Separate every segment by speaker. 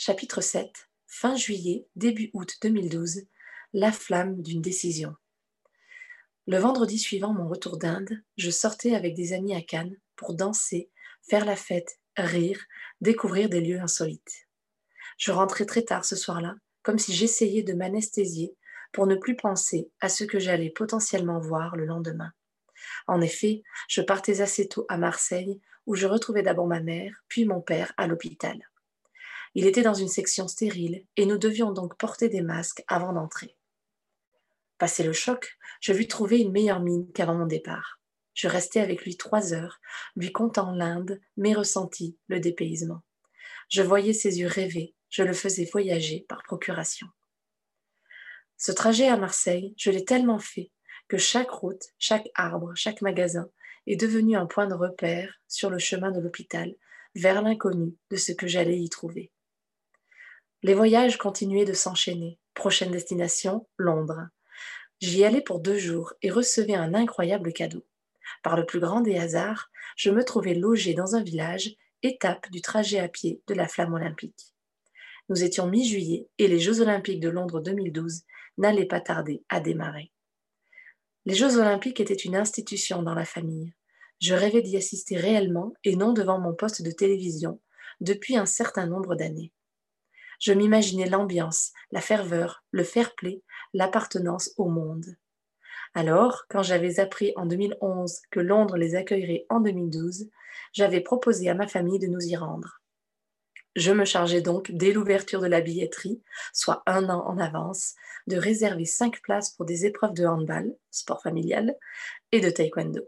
Speaker 1: Chapitre 7 Fin juillet, début août 2012 La flamme d'une décision. Le vendredi suivant mon retour d'Inde, je sortais avec des amis à Cannes pour danser, faire la fête, rire, découvrir des lieux insolites. Je rentrais très tard ce soir-là, comme si j'essayais de m'anesthésier pour ne plus penser à ce que j'allais potentiellement voir le lendemain. En effet, je partais assez tôt à Marseille, où je retrouvais d'abord ma mère, puis mon père à l'hôpital. Il était dans une section stérile, et nous devions donc porter des masques avant d'entrer. Passé le choc, je lui trouvais une meilleure mine qu'avant mon départ. Je restais avec lui trois heures, lui contant l'Inde, mes ressentis, le dépaysement. Je voyais ses yeux rêver, je le faisais voyager par procuration. Ce trajet à Marseille, je l'ai tellement fait que chaque route, chaque arbre, chaque magasin est devenu un point de repère sur le chemin de l'hôpital, vers l'inconnu de ce que j'allais y trouver. Les voyages continuaient de s'enchaîner. Prochaine destination, Londres. J'y allais pour deux jours et recevais un incroyable cadeau. Par le plus grand des hasards, je me trouvais logé dans un village, étape du trajet à pied de la flamme olympique. Nous étions mi-juillet et les Jeux olympiques de Londres 2012 n'allaient pas tarder à démarrer. Les Jeux olympiques étaient une institution dans la famille. Je rêvais d'y assister réellement et non devant mon poste de télévision depuis un certain nombre d'années. Je m'imaginais l'ambiance, la ferveur, le fair-play, l'appartenance au monde. Alors, quand j'avais appris en 2011 que Londres les accueillerait en 2012, j'avais proposé à ma famille de nous y rendre. Je me chargeais donc, dès l'ouverture de la billetterie, soit un an en avance, de réserver cinq places pour des épreuves de handball, sport familial, et de taekwondo.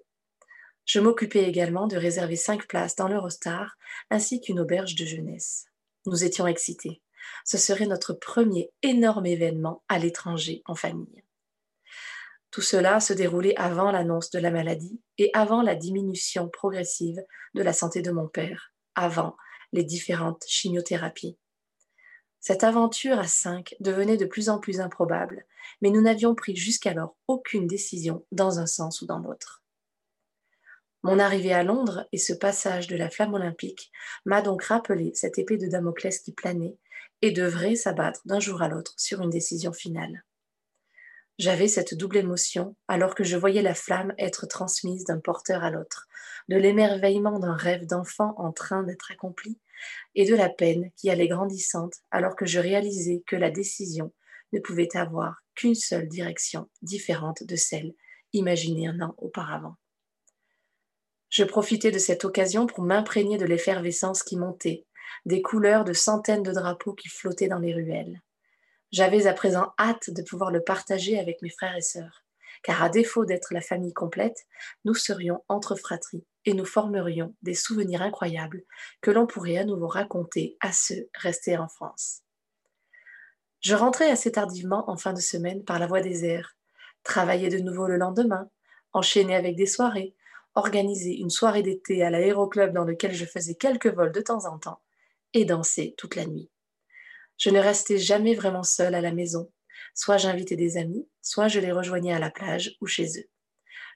Speaker 1: Je m'occupais également de réserver cinq places dans l'Eurostar ainsi qu'une auberge de jeunesse. Nous étions excités. Ce serait notre premier énorme événement à l'étranger en famille. Tout cela se déroulait avant l'annonce de la maladie et avant la diminution progressive de la santé de mon père, avant les différentes chimiothérapies. Cette aventure à cinq devenait de plus en plus improbable, mais nous n'avions pris jusqu'alors aucune décision dans un sens ou dans l'autre. Mon arrivée à Londres et ce passage de la flamme olympique m'a donc rappelé cette épée de Damoclès qui planait et devrait s'abattre d'un jour à l'autre sur une décision finale. J'avais cette double émotion alors que je voyais la flamme être transmise d'un porteur à l'autre, de l'émerveillement d'un rêve d'enfant en train d'être accompli, et de la peine qui allait grandissante alors que je réalisais que la décision ne pouvait avoir qu'une seule direction différente de celle imaginée un an auparavant. Je profitais de cette occasion pour m'imprégner de l'effervescence qui montait, des couleurs de centaines de drapeaux qui flottaient dans les ruelles. J'avais à présent hâte de pouvoir le partager avec mes frères et sœurs, car à défaut d'être la famille complète, nous serions entre fratries et nous formerions des souvenirs incroyables que l'on pourrait à nouveau raconter à ceux restés en France. Je rentrais assez tardivement en fin de semaine par la voie des airs, travaillais de nouveau le lendemain, enchaînais avec des soirées, organisais une soirée d'été à l'aéroclub dans lequel je faisais quelques vols de temps en temps, et dansais toute la nuit. Je ne restais jamais vraiment seule à la maison. Soit j'invitais des amis, soit je les rejoignais à la plage ou chez eux.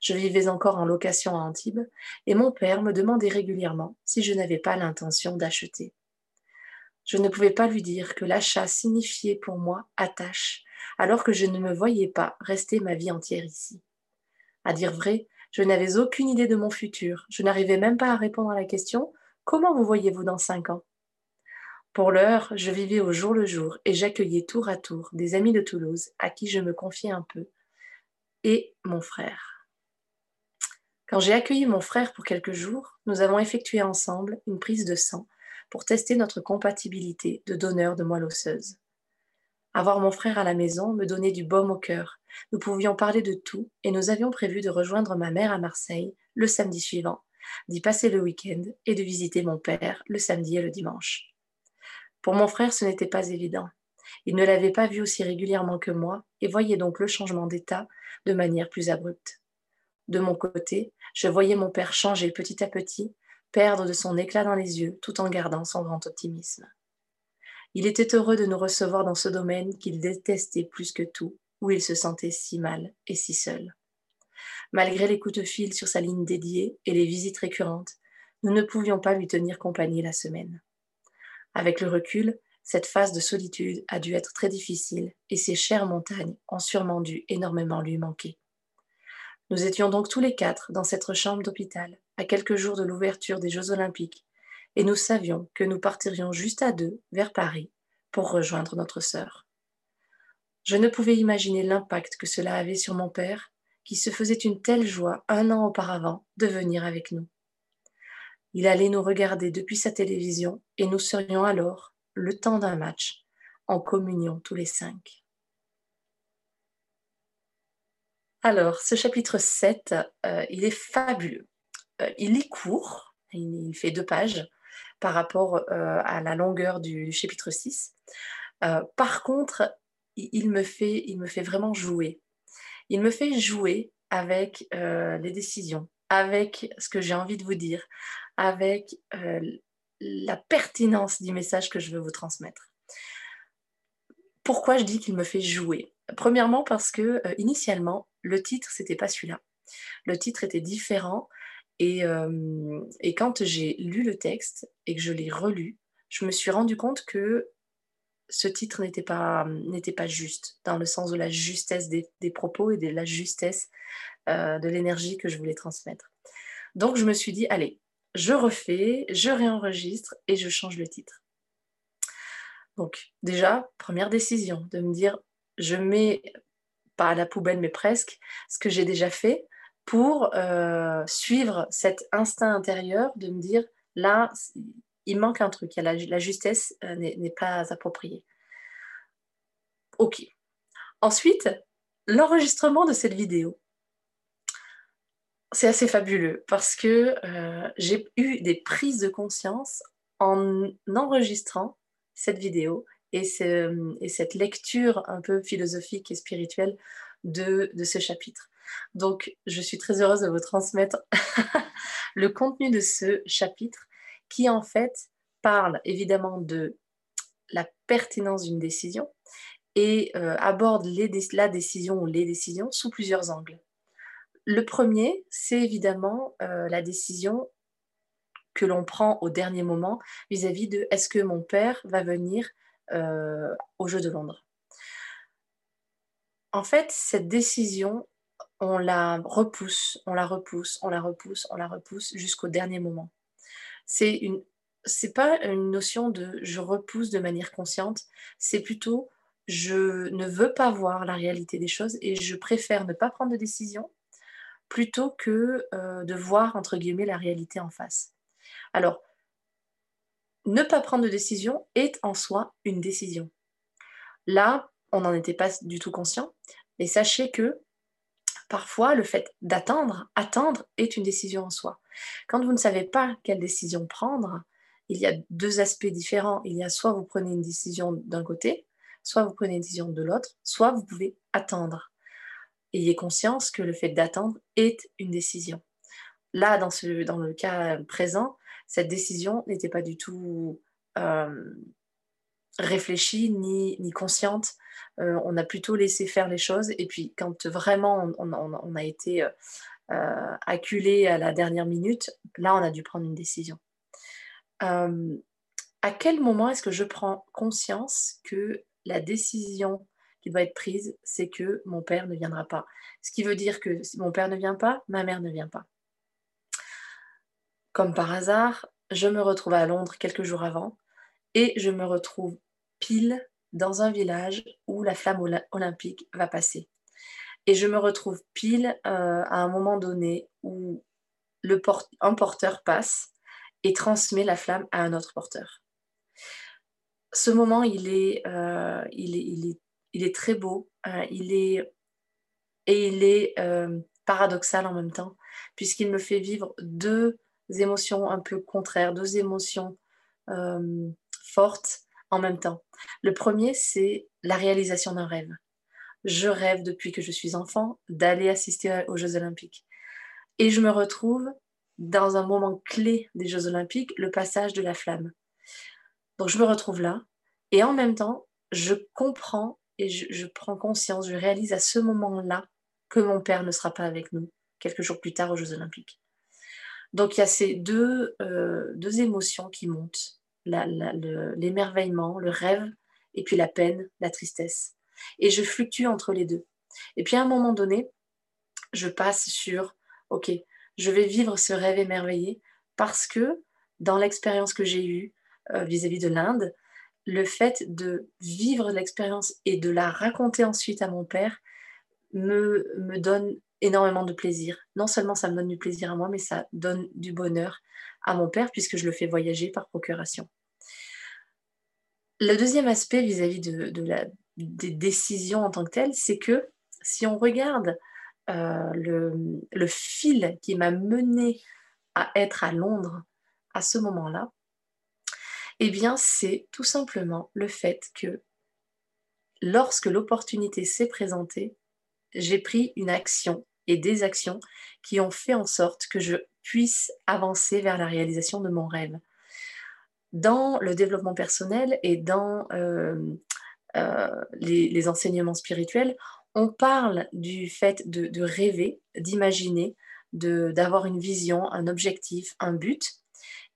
Speaker 1: Je vivais encore en location à Antibes et mon père me demandait régulièrement si je n'avais pas l'intention d'acheter. Je ne pouvais pas lui dire que l'achat signifiait pour moi attache, alors que je ne me voyais pas rester ma vie entière ici. À dire vrai, je n'avais aucune idée de mon futur. Je n'arrivais même pas à répondre à la question Comment vous voyez-vous dans cinq ans? Pour l'heure, je vivais au jour le jour et j'accueillais tour à tour des amis de Toulouse à qui je me confiais un peu, et mon frère. Quand j'ai accueilli mon frère pour quelques jours, nous avons effectué ensemble une prise de sang pour tester notre compatibilité de donneur de moelle osseuse. Avoir mon frère à la maison me donnait du baume au cœur. Nous pouvions parler de tout et nous avions prévu de rejoindre ma mère à Marseille le samedi suivant, d'y passer le week-end et de visiter mon père le samedi et le dimanche. Pour mon frère, ce n'était pas évident. Il ne l'avait pas vu aussi régulièrement que moi et voyait donc le changement d'état de manière plus abrupte. De mon côté, je voyais mon père changer petit à petit, perdre de son éclat dans les yeux tout en gardant son grand optimisme. Il était heureux de nous recevoir dans ce domaine qu'il détestait plus que tout, où il se sentait si mal et si seul. Malgré les coups de fil sur sa ligne dédiée et les visites récurrentes, nous ne pouvions pas lui tenir compagnie la semaine. Avec le recul, Cette phase de solitude a dû être très difficile et ces chères montagnes ont sûrement dû énormément lui manquer. Nous étions donc tous les quatre dans cette chambre d'hôpital, à quelques jours de l'ouverture des Jeux olympiques, et nous savions que nous partirions juste à deux vers Paris pour rejoindre notre sœur. Je ne pouvais imaginer l'impact que cela avait sur mon père, qui se faisait une telle joie un an auparavant de venir avec nous. Il allait nous regarder depuis sa télévision et nous serions alors, le temps d'un match, en communion tous les cinq. Alors, ce chapitre 7, euh, il est fabuleux. Euh, il est court, il, fait deux pages par rapport euh, à la longueur du chapitre 6. par contre, il, me fait, il me fait vraiment jouer. Il me fait jouer avec les décisions, avec ce que j'ai envie de vous dire, avec la pertinence du message que je veux vous transmettre. Pourquoi je dis qu'il me fait jouer? Premièrement parce que initialement, le titre, c'était pas celui-là. Le titre était différent. Et, euh, et quand j'ai lu le texte et que je l'ai relu, je me suis rendu compte que ce titre n'était pas, n'était pas juste, dans le sens de la justesse des, propos et de la justesse euh, de l'énergie que je voulais transmettre. Donc je me suis dit, allez, je refais, je réenregistre et je change le titre. Donc déjà, première décision, de me dire, je mets pas à la poubelle, mais presque, ce que j'ai déjà fait pour euh, suivre cet instinct intérieur de me dire, là, il manque un truc, la, la justesse euh, n'est pas appropriée. Ok. Ensuite, l'enregistrement de cette vidéo. C'est assez fabuleux parce que euh, j'ai eu des prises de conscience en enregistrant cette vidéo et, cette lecture un peu philosophique et spirituelle de, ce chapitre. Donc, je suis très heureuse de vous transmettre le contenu de ce chapitre qui, en fait, parle évidemment de la pertinence d'une décision et euh, aborde la décision ou les décisions sous plusieurs angles. Le premier, c'est évidemment euh, la décision que l'on prend au dernier moment vis-à-vis -vis de est-ce que mon père va venir euh, aux Jeux de Londres. En fait, cette décision, on la repousse, on la repousse, on la repousse, on la repousse jusqu'au dernier moment. C'est une, pas une notion de je repousse de manière consciente, c'est plutôt je ne veux pas voir la réalité des choses et je préfère ne pas prendre de décision plutôt que euh, de voir entre guillemets la réalité en face. Alors, ne pas prendre de décision est en soi une décision. Là, on n'en était pas du tout conscient, mais sachez que parfois le fait d'attendre, attendre est une décision en soi. Quand vous ne savez pas quelle décision prendre, il y a deux aspects différents. Il y a soit vous prenez une décision d'un côté, soit vous prenez une décision de l'autre, soit vous pouvez attendre. Ayez conscience que le fait d'attendre est une décision. Là, dans, ce, dans le cas présent, cette décision n'était pas du tout euh, réfléchie ni, ni consciente. Euh, on a plutôt laissé faire les choses. Et puis, quand vraiment on, a été euh, acculé à la dernière minute, là, on a dû prendre une décision. à quel moment est-ce que je prends conscience que la décision qui doit être prise, c'est que mon père ne viendra pas? Ce qui veut dire que si mon père ne vient pas, ma mère ne vient pas. Comme par hasard, je me retrouve à Londres quelques jours avant et je me retrouve pile dans un village où la flamme olympique va passer. Et je me retrouve pile euh, à un moment donné où le un porteur passe et transmet la flamme à un autre porteur. Ce moment, il est, euh, très beau, euh, et il est paradoxal en même temps, puisqu'il me fait vivre deux émotions un peu contraires, deux émotions fortes en même temps. Le premier, c'est la réalisation d'un rêve. Je rêve depuis que je suis enfant d'aller assister aux Jeux olympiques. Et je me retrouve dans un moment clé des Jeux olympiques, le passage de la flamme. Donc je me retrouve là, et en même temps, je comprends et je, prends conscience, je réalise à ce moment-là que mon père ne sera pas avec nous quelques jours plus tard aux Jeux olympiques. Donc il y a ces deux, euh, deux émotions qui montent l'émerveillement, le rêve, et puis la peine, la tristesse. Et je fluctue entre les deux. Et puis à un moment donné, je passe sur, ok, je vais vivre ce rêve émerveillé parce que dans l'expérience que j'ai eue euh, vis-à-vis de l'Inde, le fait de vivre l'expérience et de la raconter ensuite à mon père me, me donne énormément de plaisir. Non seulement ça me donne du plaisir à moi, mais ça donne du bonheur à mon père puisque je le fais voyager par procuration. Le deuxième aspect vis-à-vis de, la, des décisions en tant que telles, c'est que si on regarde euh, le, fil qui m'a mené à être à Londres à ce moment-là, eh bien, c'est tout simplement le fait que lorsque l'opportunité s'est présentée, j'ai pris une action et des actions qui ont fait en sorte que je puisse avancer vers la réalisation de mon rêve. Dans le développement personnel et dans euh, euh, les, enseignements spirituels, on parle du fait de, rêver, d'imaginer, d'avoir une vision, un objectif, un but.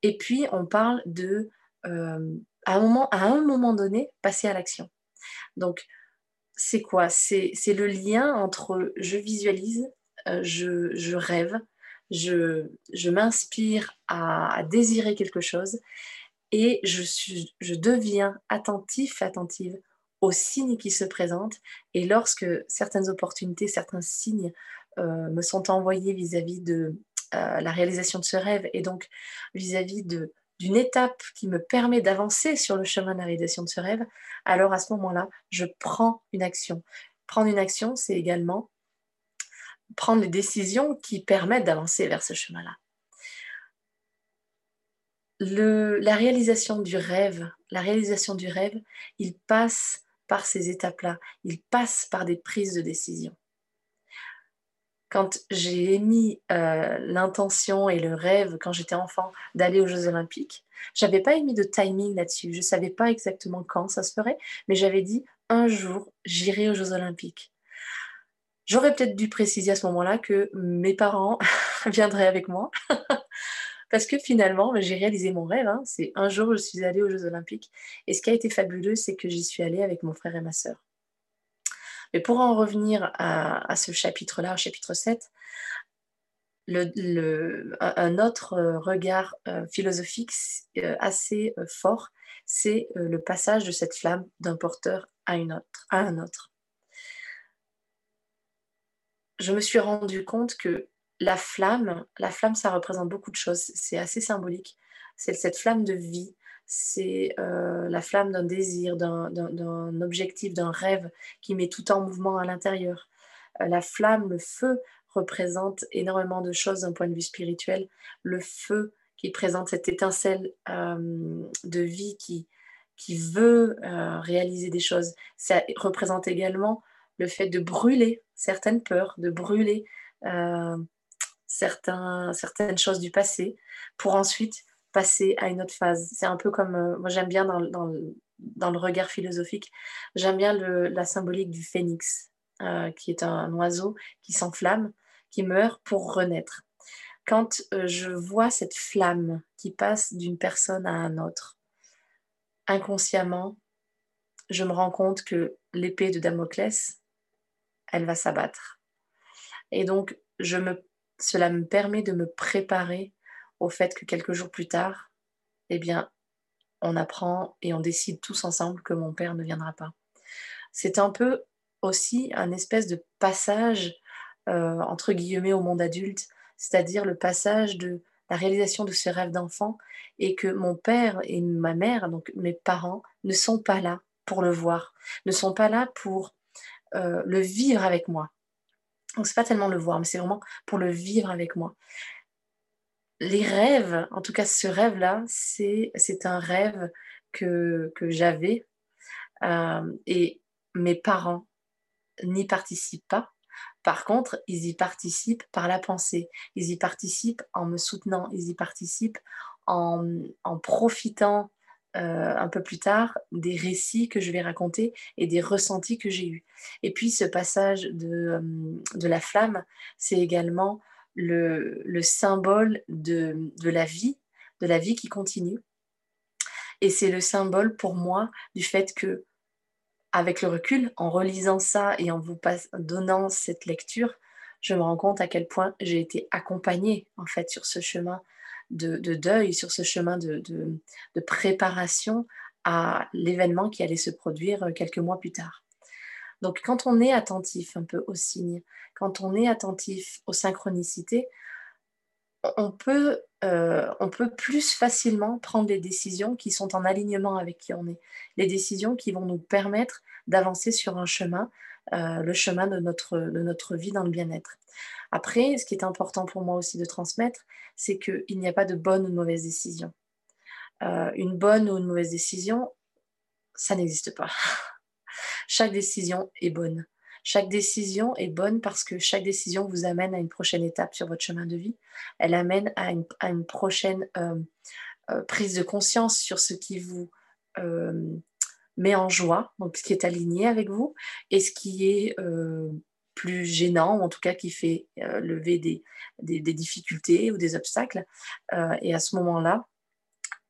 Speaker 1: Et puis, on parle de, euh, à, un moment, à un moment donné, passer à l'action. Donc, c'est quoi? C'est le lien entre je visualise, euh, je, rêve, je, m'inspire à, désirer quelque chose et je, je deviens attentif, attentive aux signes qui se présentent. Et lorsque certaines opportunités, certains signes euh, me sont envoyés vis-à-vis de euh, la réalisation de ce rêve et donc vis-à-vis de d'une étape qui me permet d'avancer sur le chemin de la réalisation de ce rêve, alors à ce moment-là, je prends une action. Prendre une action, c'est également prendre les décisions qui permettent d'avancer vers ce chemin-là. la réalisation du rêve, la réalisation du rêve, il passe par ces étapes-là, il passe par des prises de décision. Quand j'ai émis euh, l'intention et le rêve quand j'étais enfant d'aller aux Jeux Olympiques, j'avais pas émis de timing là-dessus. Je savais pas exactement quand ça se ferait, mais j'avais dit un jour j'irai aux Jeux Olympiques. J'aurais peut-être dû préciser à ce moment-là que mes parents viendraient avec moi. Parce que finalement, j'ai réalisé mon rêve. Hein. C'est un jour, je suis allée aux Jeux Olympiques. Et ce qui a été fabuleux, c'est que j'y suis allée avec mon frère et ma sœur. Mais pour en revenir à, ce chapitre-là, au chapitre 7, un autre regard euh, philosophique euh, assez euh, fort, c'est le passage de cette flamme d'un porteur à, une autre, à un autre je me suis rendu compte que la flamme, la flamme, ça représente beaucoup de choses. C'est assez symbolique. C'est cette flamme de vie. C'est euh, la flamme d'un désir, d'un objectif, d'un rêve qui met tout en mouvement à l'intérieur. Euh, la flamme, le feu représente énormément de choses d'un point de vue spirituel. Le feu qui présente cette étincelle euh, de vie qui, qui veut réaliser des choses. Ça représente également le fait de brûler certaines peurs, de brûler certains, certaines choses du passé pour ensuite passer à une autre phase. C'est un peu comme, euh, moi j'aime bien dans, dans, le regard philosophique, j'aime bien la symbolique du phénix, euh, qui est un, oiseau qui s'enflamme, qui meurt pour renaître. Quand je vois cette flamme qui passe d'une personne à un autre, inconsciemment, je me rends compte que l'épée de Damoclès, elle va s'abattre. Et donc, je me, cela me permet de me préparer au fait que quelques jours plus tard, eh bien, on apprend et on décide tous ensemble que mon père ne viendra pas. C'est un peu aussi un espèce de passage, euh, entre guillemets, au monde adulte, c'est-à-dire le passage de la réalisation de ce rêve d'enfant et que mon père et ma mère, donc mes parents, ne sont pas là pour le voir, ne sont pas là pour euh, le vivre avec moi. Donc c'est pas tellement le voir, mais c'est vraiment pour le vivre avec moi. Les rêves, en tout cas ce rêve-là, c'est, un rêve que, que j'avais euh, et mes parents n'y participent pas. Par contre, ils y participent par la pensée, ils y participent en me soutenant, ils y participent en, en profitant euh, un peu plus tard des récits que je vais raconter et des ressentis que j'ai eus. Et puis ce passage de, euh, de la flamme, c'est également le, le symbole de, de, la vie, de la vie qui continue. Et c'est le symbole pour moi du fait que, avec le recul, en relisant ça et en vous donnant cette lecture, je me rends compte à quel point j'ai été accompagnée en fait sur ce chemin de, deuil, sur ce chemin de, de préparation à l'événement qui allait se produire euh, quelques mois plus tard. Donc quand on est attentif un peu aux signes, quand on est attentif aux synchronicités, on peut, euh, plus facilement prendre des décisions qui sont en alignement avec qui on est. Les décisions qui vont nous permettre d'avancer sur un chemin, euh, le chemin de notre, de notre vie dans le bien-être. Après, ce qui est important pour moi aussi de transmettre, c'est qu'il n'y a pas de bonne ou de mauvaise décision. Euh, une bonne ou une mauvaise décision, ça n'existe pas. chaque décision est bonne. Chaque décision est bonne parce que chaque décision vous amène à une prochaine étape sur votre chemin de vie. Elle amène à une, prochaine euh, euh, prise de conscience sur ce qui vous met en joie, donc ce qui est aligné avec vous, et ce qui est plus gênant, ou en tout cas qui fait lever des, des, difficultés ou des obstacles. et à ce moment-là,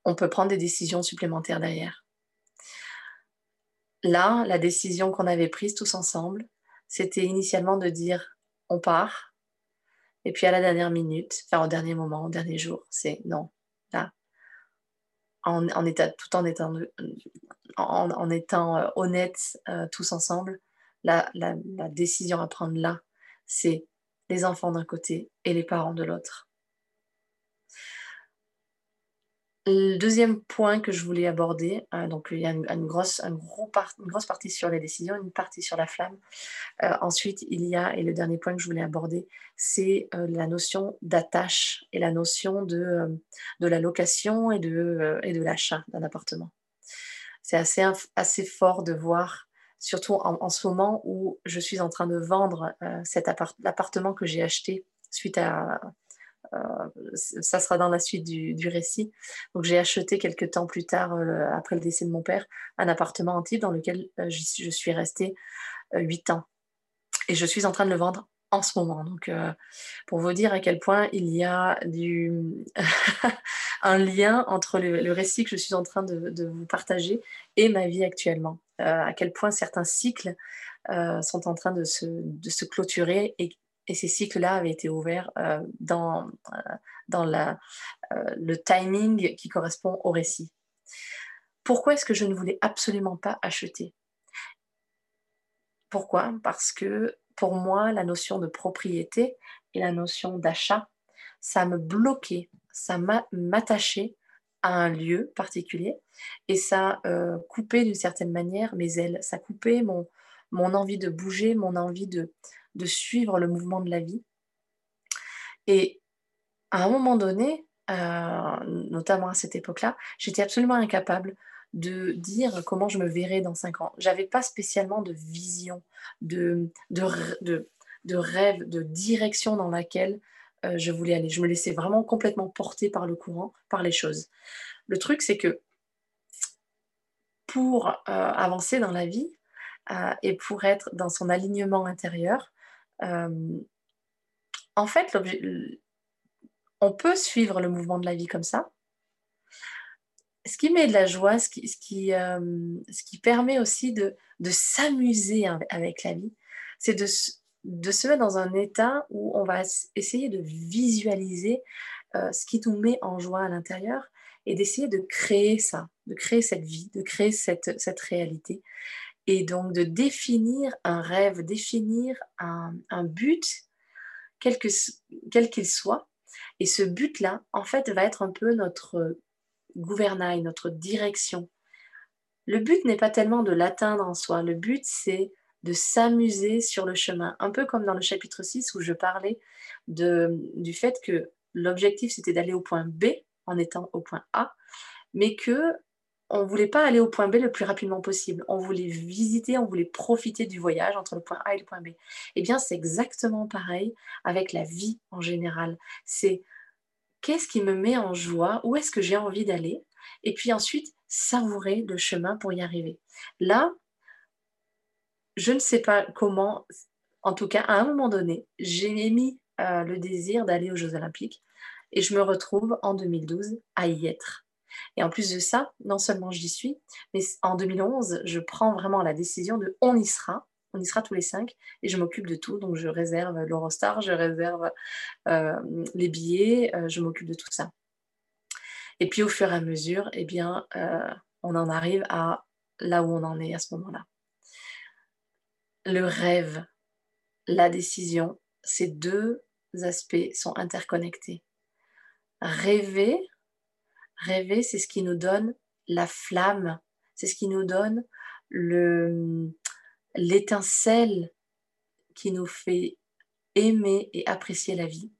Speaker 1: on peut prendre des décisions supplémentaires derrière. Là, la décision qu'on avait prise tous ensemble, c'était initialement de dire on part, et puis à la dernière minute, enfin au dernier moment, au dernier jour, c'est non, là, en, état, tout en étant, en, étant euh, honnête euh, tous ensemble, la décision à prendre là, c'est les enfants d'un côté et les parents de l'autre. Le deuxième point que je voulais aborder, euh, donc il y a une, grosse, gros grosse partie sur les décisions, une partie sur la flamme. Euh, ensuite, il y a, et le dernier point que je voulais aborder, c'est euh, la notion d'attache et la notion de, de la location et de, et de l'achat d'un appartement. C'est assez, assez fort de voir, surtout en, ce moment où je suis en train de vendre l'appartement que j'ai acheté suite à euh, ça sera dans la suite du, récit. Donc j'ai acheté quelques temps plus tard, euh, après le décès de mon père, un appartement antibes dans lequel euh, je suis restée huit ans. Et je suis en train de le vendre en ce moment. Donc, pour vous dire à quel point il y a du un lien entre le, récit que je suis en train de, vous partager et ma vie actuellement. à quel point certains cycles sont en train de se, de se clôturer et et ces cycles-là avaient été ouverts euh, dans, euh, dans la, euh, le timing qui correspond au récit. Pourquoi est-ce que je ne voulais absolument pas acheter? Pourquoi? Parce que pour moi, la notion de propriété et la notion d'achat, ça me bloquait, ça m'attachait à un lieu particulier et ça coupait d'une certaine manière mes ailes, ça coupait mon, mon envie de bouger, mon envie de, de suivre le mouvement de la vie. Et à un moment donné, euh, notamment à cette époque-là, j'étais absolument incapable de dire comment je me verrais dans cinq ans. J'avais pas spécialement de vision, de, de, de, rêve, de direction dans laquelle euh, je voulais aller. Je me laissais vraiment complètement porter par le courant, par les choses. Le truc, c'est que pour euh, avancer dans la vie et pour être dans son alignement intérieur, euh, en fait, on peut suivre le mouvement de la vie comme ça. Ce qui met de la joie, ce qui, ce qui, euh, ce qui permet aussi de, de s'amuser avec la vie, c'est de, de, se mettre dans un état où on va essayer de visualiser euh, ce qui nous met en joie à l'intérieur et d'essayer de créer ça, de créer cette vie, de créer cette, cette réalité et donc de définir un rêve, définir un, but, quel qu'il soit. Et ce but-là, en fait, va être un peu notre gouvernail, notre direction. Le but n'est pas tellement de l'atteindre en soi, le but c'est de s'amuser sur le chemin, un peu comme dans le chapitre 6 où je parlais du fait que l'objectif c'était d'aller au point B en étant au point A, mais que on voulait pas aller au point B le plus rapidement possible. On voulait visiter, on voulait profiter du voyage entre le point A et le point B. Eh bien, c'est exactement pareil avec la vie en général. C'est qu'est-ce qui me met en joie, où est-ce que j'ai envie d'aller, et puis ensuite savourer le chemin pour y arriver. Là, je ne sais pas comment, en tout cas, à un moment donné, j'ai émis euh, le désir d'aller aux Jeux Olympiques et je me retrouve en 2012 à y être Et en plus de ça, non seulement j'y suis, mais en 2011, je prends vraiment la décision de on y sera. On y sera tous les cinq et je m'occupe de tout. Donc je réserve l'Eurostar, je réserve euh, les billets, euh, je m'occupe de tout ça. Et puis au fur et à mesure, eh bien, euh, on en arrive à là où on en est à ce moment-là. Le rêve, la décision, ces deux aspects sont interconnectés. Rêver, rêver, c'est ce qui nous donne la flamme, c'est ce qui nous donne le, l'étincelle qui nous fait aimer et apprécier la vie.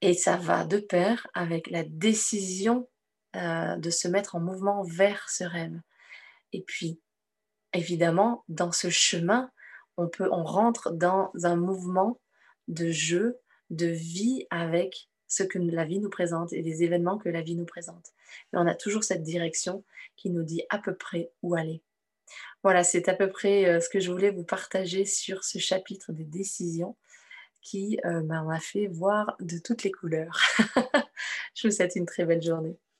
Speaker 1: Et ça va de pair avec la décision euh, de se mettre en mouvement vers ce rêve. Et puis, évidemment, dans ce chemin, on, peut, on rentre dans un mouvement de jeu, de vie avec ce que la vie nous présente et les événements que la vie nous présente. Mais on a toujours cette direction qui nous dit à peu près où aller. Voilà, c'est à peu près euh, ce que je voulais vous partager sur ce chapitre des décisions qui euh, m'a fait voir de toutes les couleurs. je vous souhaite une très belle journée.